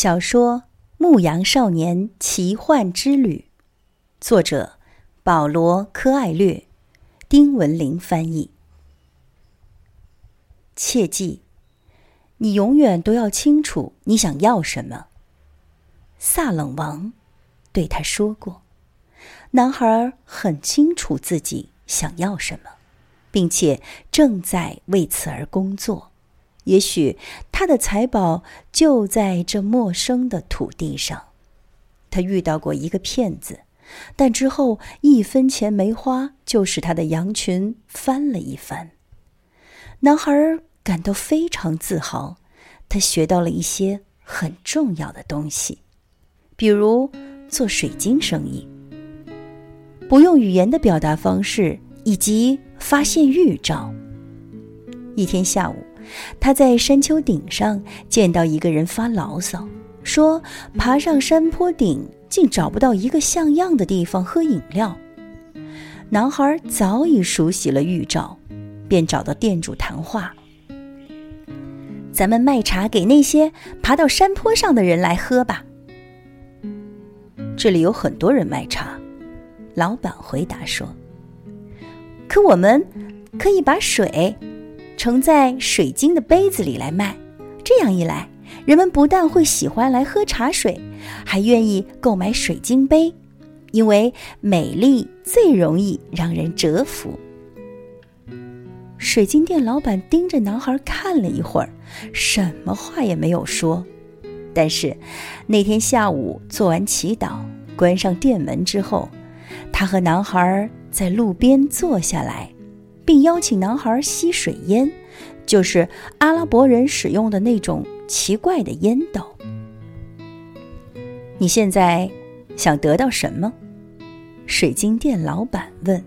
小说《牧羊少年奇幻之旅》，作者保罗·科艾略，丁文林翻译。切记，你永远都要清楚你想要什么。萨冷王对他说过。男孩很清楚自己想要什么，并且正在为此而工作。也许他的财宝就在这陌生的土地上。他遇到过一个骗子，但之后一分钱没花，就使他的羊群翻了一番。男孩感到非常自豪，他学到了一些很重要的东西，比如做水晶生意，不用语言的表达方式，以及发现预兆。一天下午。他在山丘顶上见到一个人发牢骚，说：“爬上山坡顶，竟找不到一个像样的地方喝饮料。”男孩早已熟悉了预兆，便找到店主谈话：“咱们卖茶给那些爬到山坡上的人来喝吧。”这里有很多人卖茶，老板回答说：“可我们可以把水。”盛在水晶的杯子里来卖，这样一来，人们不但会喜欢来喝茶水，还愿意购买水晶杯，因为美丽最容易让人折服。水晶店老板盯着男孩看了一会儿，什么话也没有说。但是那天下午做完祈祷，关上店门之后，他和男孩在路边坐下来。并邀请男孩吸水烟，就是阿拉伯人使用的那种奇怪的烟斗。你现在想得到什么？水晶店老板问。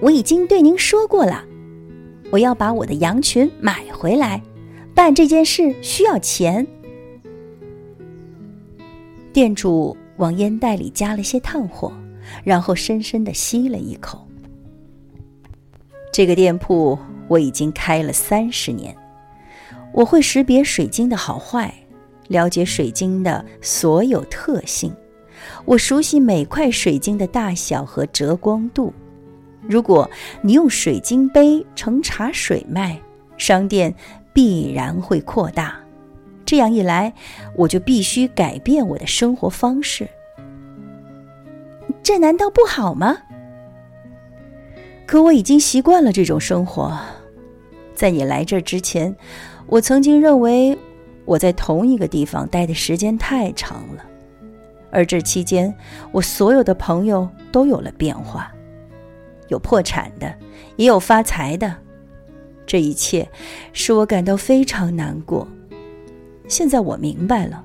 我已经对您说过了，我要把我的羊群买回来。办这件事需要钱。店主往烟袋里加了些炭火，然后深深的吸了一口。这个店铺我已经开了三十年，我会识别水晶的好坏，了解水晶的所有特性，我熟悉每块水晶的大小和折光度。如果你用水晶杯盛茶水卖，商店必然会扩大。这样一来，我就必须改变我的生活方式。这难道不好吗？可我已经习惯了这种生活。在你来这之前，我曾经认为我在同一个地方待的时间太长了，而这期间，我所有的朋友都有了变化，有破产的，也有发财的。这一切使我感到非常难过。现在我明白了，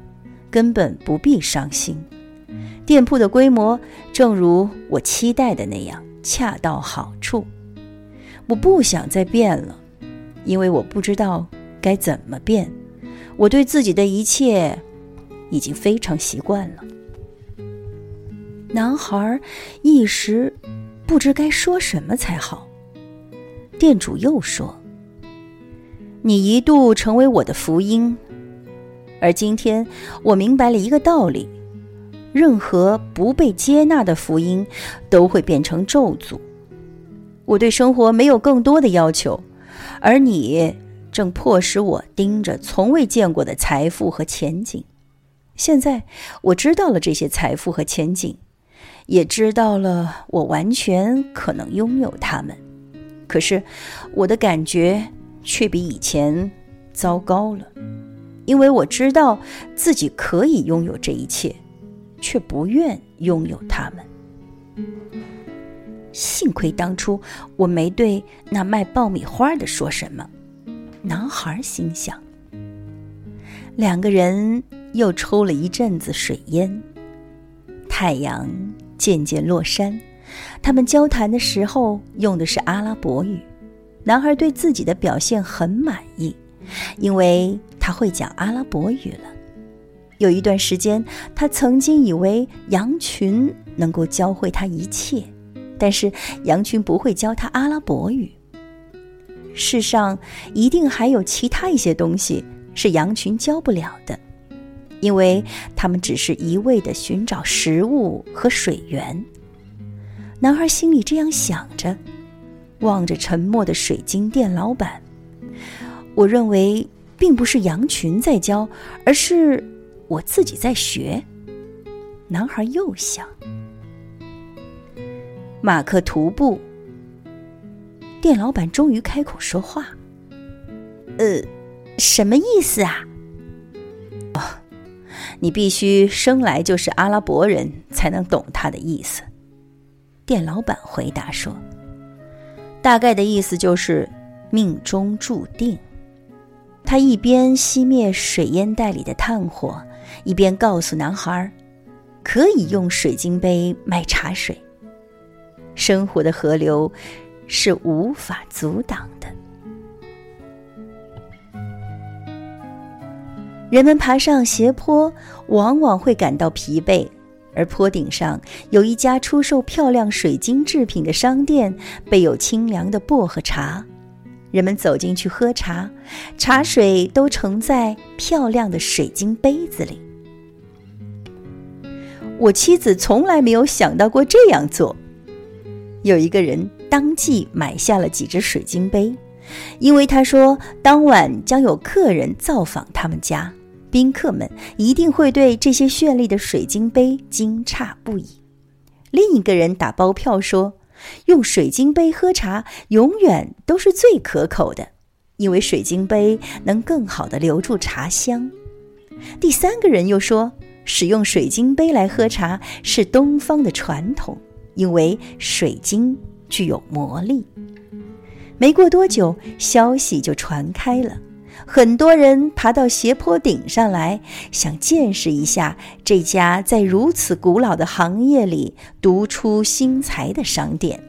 根本不必伤心。店铺的规模正如我期待的那样。恰到好处，我不想再变了，因为我不知道该怎么变。我对自己的一切已经非常习惯了。男孩一时不知该说什么才好。店主又说：“你一度成为我的福音，而今天我明白了一个道理。”任何不被接纳的福音，都会变成咒诅。我对生活没有更多的要求，而你正迫使我盯着从未见过的财富和前景。现在我知道了这些财富和前景，也知道了我完全可能拥有它们。可是我的感觉却比以前糟糕了，因为我知道自己可以拥有这一切。却不愿拥有它们。幸亏当初我没对那卖爆米花的说什么。男孩心想。两个人又抽了一阵子水烟。太阳渐渐落山，他们交谈的时候用的是阿拉伯语。男孩对自己的表现很满意，因为他会讲阿拉伯语了。有一段时间，他曾经以为羊群能够教会他一切，但是羊群不会教他阿拉伯语。世上一定还有其他一些东西是羊群教不了的。因为他们只是一味的寻找食物和水源。男孩心里这样想着，望着沉默的水晶店老板。我认为，并不是羊群在教，而是我自己在学。男孩又想，马克徒步。店老板终于开口说话：“呃，什么意思啊？”“哦，你必须生来就是阿拉伯人才能懂他的意思。”店老板回答说：“大概的意思就是命中注定。”他一边熄灭水烟袋里的炭火，一边告诉男孩：“可以用水晶杯卖茶水。生活的河流。”是无法阻挡的。人们爬上斜坡，往往会感到疲惫，而坡顶上有一家出售漂亮水晶制品的商店，备有清凉的薄荷茶。人们走进去喝茶，茶水都盛在漂亮的水晶杯子里。我妻子从来没有想到过这样做。有一个人。当即买下了几只水晶杯，因为他说当晚将有客人造访他们家，宾客们一定会对这些绚丽的水晶杯惊诧不已。另一个人打包票说，用水晶杯喝茶永远都是最可口的，因为水晶杯能更好的留住茶香。第三个人又说，使用水晶杯来喝茶是东方的传统，因为水晶。具有魔力。没过多久，消息就传开了，很多人爬到斜坡顶上来，想见识一下这家在如此古老的行业里独出心裁的商店。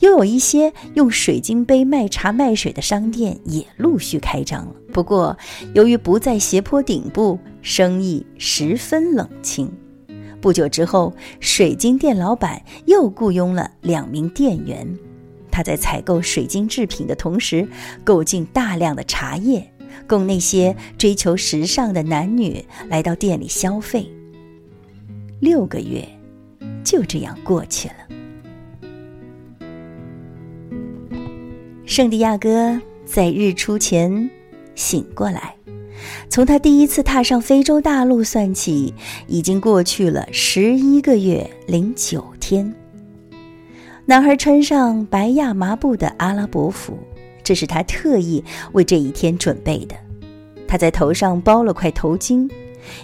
又有一些用水晶杯卖茶卖水的商店也陆续开张了。不过，由于不在斜坡顶部，生意十分冷清。不久之后，水晶店老板又雇佣了两名店员。他在采购水晶制品的同时，购进大量的茶叶，供那些追求时尚的男女来到店里消费。六个月就这样过去了。圣地亚哥在日出前醒过来。从他第一次踏上非洲大陆算起，已经过去了十一个月零九天。男孩穿上白亚麻布的阿拉伯服，这是他特意为这一天准备的。他在头上包了块头巾，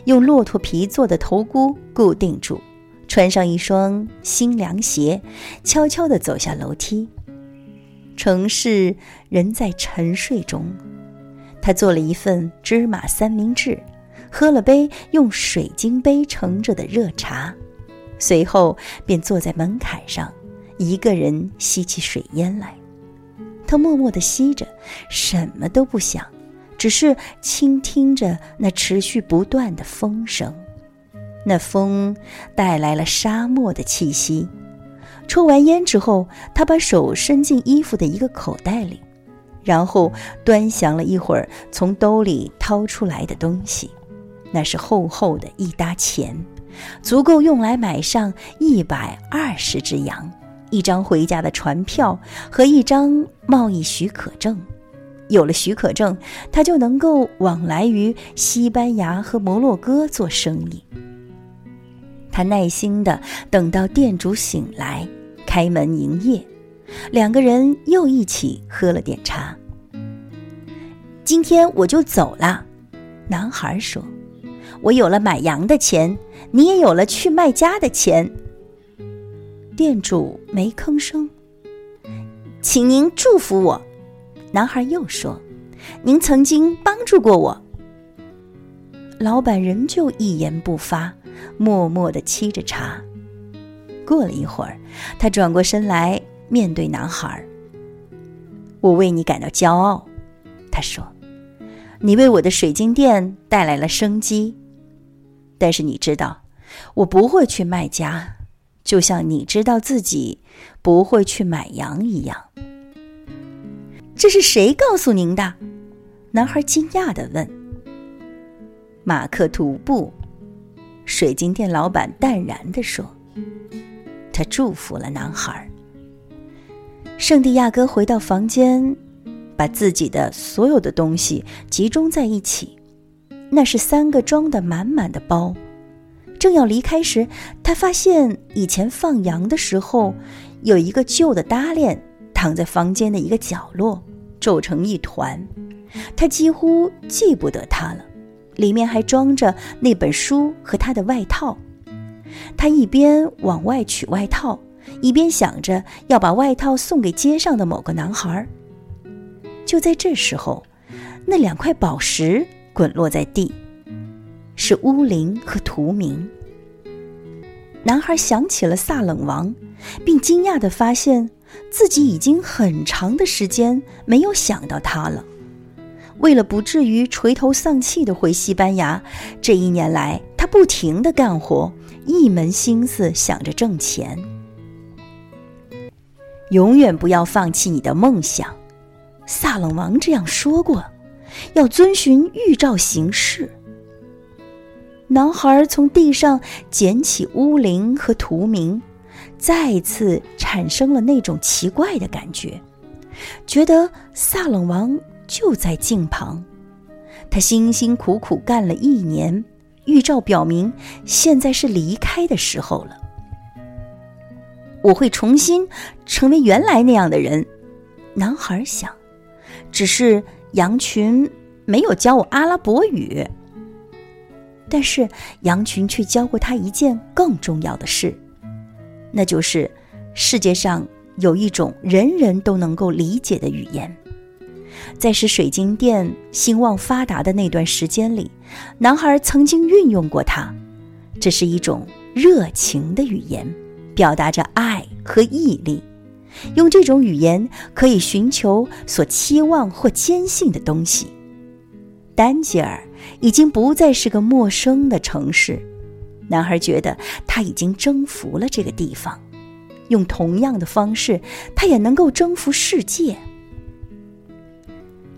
用骆驼皮做的头箍固定住，穿上一双新凉鞋，悄悄地走下楼梯。城市仍在沉睡中。他做了一份芝麻三明治，喝了杯用水晶杯盛着的热茶，随后便坐在门槛上，一个人吸起水烟来。他默默地吸着，什么都不想，只是倾听着那持续不断的风声。那风带来了沙漠的气息。抽完烟之后，他把手伸进衣服的一个口袋里。然后端详了一会儿，从兜里掏出来的东西，那是厚厚的一沓钱，足够用来买上一百二十只羊、一张回家的船票和一张贸易许可证。有了许可证，他就能够往来于西班牙和摩洛哥做生意。他耐心地等到店主醒来，开门营业。两个人又一起喝了点茶。今天我就走了，男孩说：“我有了买羊的钱，你也有了去卖家的钱。”店主没吭声。请您祝福我，男孩又说：“您曾经帮助过我。”老板仍旧一言不发，默默的沏着茶。过了一会儿，他转过身来。面对男孩，我为你感到骄傲。他说：“你为我的水晶店带来了生机。”但是你知道，我不会去卖家，就像你知道自己不会去买羊一样。这是谁告诉您的？男孩惊讶的问。马克吐布。水晶店老板淡然地说：“他祝福了男孩。”圣地亚哥回到房间，把自己的所有的东西集中在一起，那是三个装得满满的包。正要离开时，他发现以前放羊的时候，有一个旧的搭链躺在房间的一个角落，皱成一团。他几乎记不得它了，里面还装着那本书和他的外套。他一边往外取外套。一边想着要把外套送给街上的某个男孩，就在这时候，那两块宝石滚落在地，是乌灵和图明。男孩想起了萨冷王，并惊讶地发现自己已经很长的时间没有想到他了。为了不至于垂头丧气地回西班牙，这一年来他不停地干活，一门心思想着挣钱。永远不要放弃你的梦想，萨冷王这样说过。要遵循预兆行事。男孩从地上捡起乌灵和图明，再次产生了那种奇怪的感觉，觉得萨冷王就在近旁。他辛辛苦苦干了一年，预兆表明现在是离开的时候了。我会重新成为原来那样的人，男孩想。只是羊群没有教我阿拉伯语，但是羊群却教过他一件更重要的事，那就是世界上有一种人人都能够理解的语言。在使水晶店兴旺发达的那段时间里，男孩曾经运用过它，这是一种热情的语言。表达着爱和毅力，用这种语言可以寻求所期望或坚信的东西。丹吉尔已经不再是个陌生的城市，男孩觉得他已经征服了这个地方。用同样的方式，他也能够征服世界。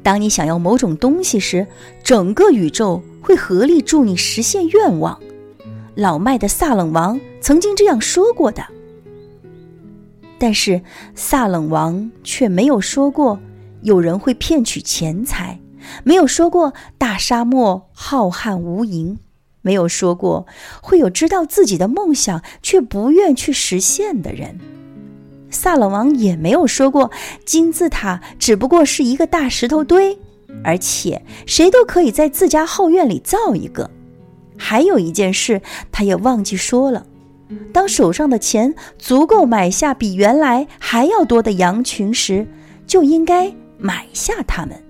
当你想要某种东西时，整个宇宙会合力助你实现愿望。老迈的萨冷王曾经这样说过的，但是萨冷王却没有说过有人会骗取钱财，没有说过大沙漠浩瀚无垠，没有说过会有知道自己的梦想却不愿去实现的人。萨冷王也没有说过金字塔只不过是一个大石头堆，而且谁都可以在自家后院里造一个。还有一件事，他也忘记说了：当手上的钱足够买下比原来还要多的羊群时，就应该买下它们。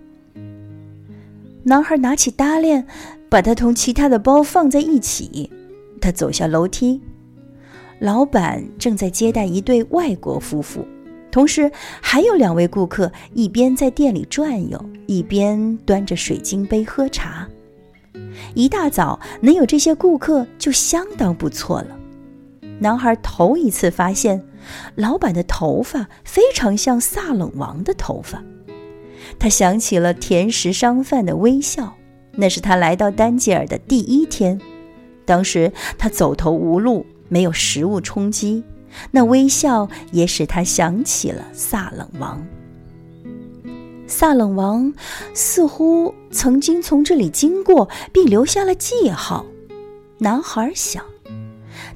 男孩拿起搭链，把它同其他的包放在一起。他走下楼梯，老板正在接待一对外国夫妇，同时还有两位顾客一边在店里转悠，一边端着水晶杯喝茶。一大早能有这些顾客就相当不错了。男孩头一次发现，老板的头发非常像萨冷王的头发。他想起了甜食商贩的微笑，那是他来到丹吉尔的第一天。当时他走投无路，没有食物充饥，那微笑也使他想起了萨冷王。萨冷王似乎曾经从这里经过，并留下了记号。男孩想，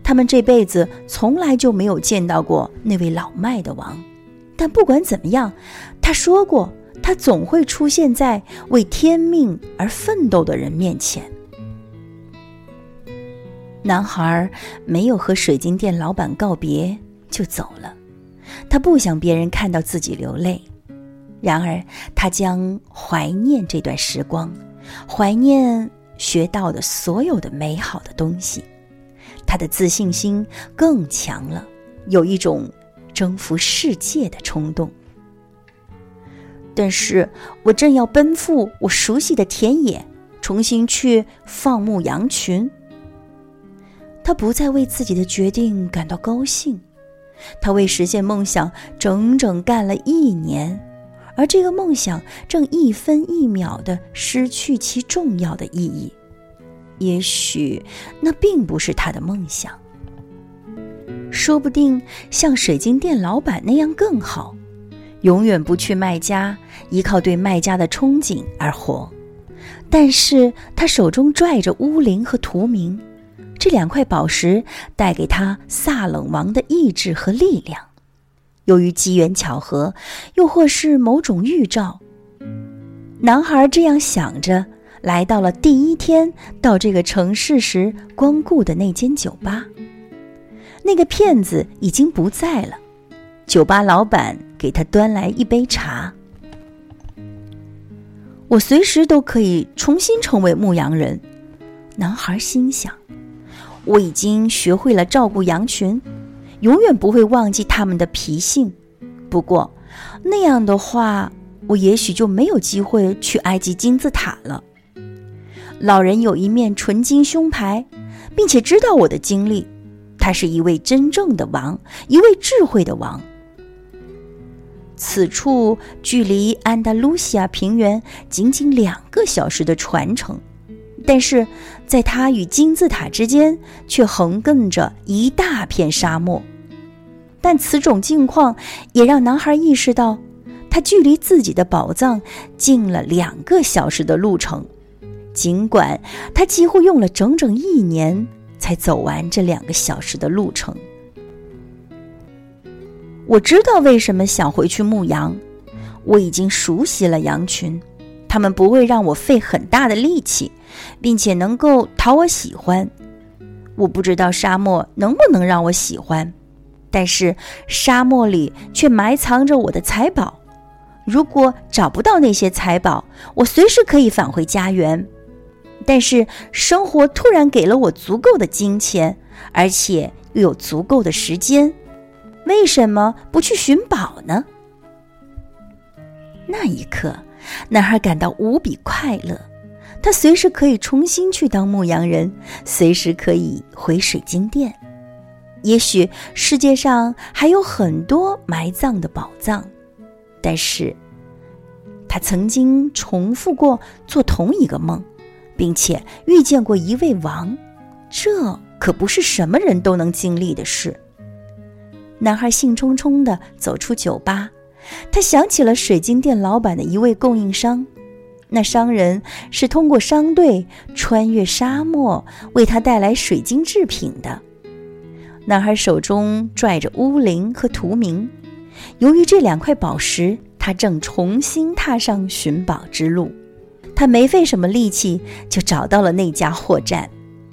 他们这辈子从来就没有见到过那位老迈的王。但不管怎么样，他说过，他总会出现在为天命而奋斗的人面前。男孩没有和水晶店老板告别就走了，他不想别人看到自己流泪。然而，他将怀念这段时光，怀念学到的所有的美好的东西。他的自信心更强了，有一种征服世界的冲动。但是我正要奔赴我熟悉的田野，重新去放牧羊群。他不再为自己的决定感到高兴，他为实现梦想整整干了一年。而这个梦想正一分一秒的失去其重要的意义。也许那并不是他的梦想。说不定像水晶店老板那样更好，永远不去卖家，依靠对卖家的憧憬而活。但是他手中拽着乌灵和图明，这两块宝石带给他萨冷王的意志和力量。由于机缘巧合，又或是某种预兆，男孩这样想着，来到了第一天到这个城市时光顾的那间酒吧。那个骗子已经不在了，酒吧老板给他端来一杯茶。我随时都可以重新成为牧羊人，男孩心想。我已经学会了照顾羊群，永远不会忘记他们的脾性。不过，那样的话，我也许就没有机会去埃及金字塔了。老人有一面纯金胸牌，并且知道我的经历。他是一位真正的王，一位智慧的王。此处距离安达卢西亚平原仅仅两个小时的船程，但是在他与金字塔之间却横亘着一大片沙漠。但此种境况也让男孩意识到，他距离自己的宝藏近了两个小时的路程，尽管他几乎用了整整一年。才走完这两个小时的路程。我知道为什么想回去牧羊，我已经熟悉了羊群，他们不会让我费很大的力气，并且能够讨我喜欢。我不知道沙漠能不能让我喜欢，但是沙漠里却埋藏着我的财宝。如果找不到那些财宝，我随时可以返回家园。但是生活突然给了我足够的金钱，而且又有足够的时间，为什么不去寻宝呢？那一刻，男孩感到无比快乐，他随时可以重新去当牧羊人，随时可以回水晶店。也许世界上还有很多埋葬的宝藏，但是他曾经重复过做同一个梦。并且遇见过一位王，这可不是什么人都能经历的事。男孩兴冲冲地走出酒吧，他想起了水晶店老板的一位供应商，那商人是通过商队穿越沙漠为他带来水晶制品的。男孩手中拽着乌灵和图明，由于这两块宝石，他正重新踏上寻宝之路。他没费什么力气就找到了那家货站，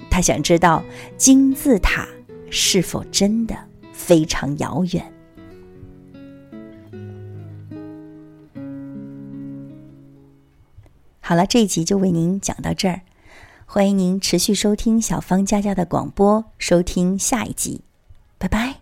他想知道金字塔是否真的非常遥远。好了，这一集就为您讲到这儿，欢迎您持续收听小芳佳佳的广播，收听下一集，拜拜。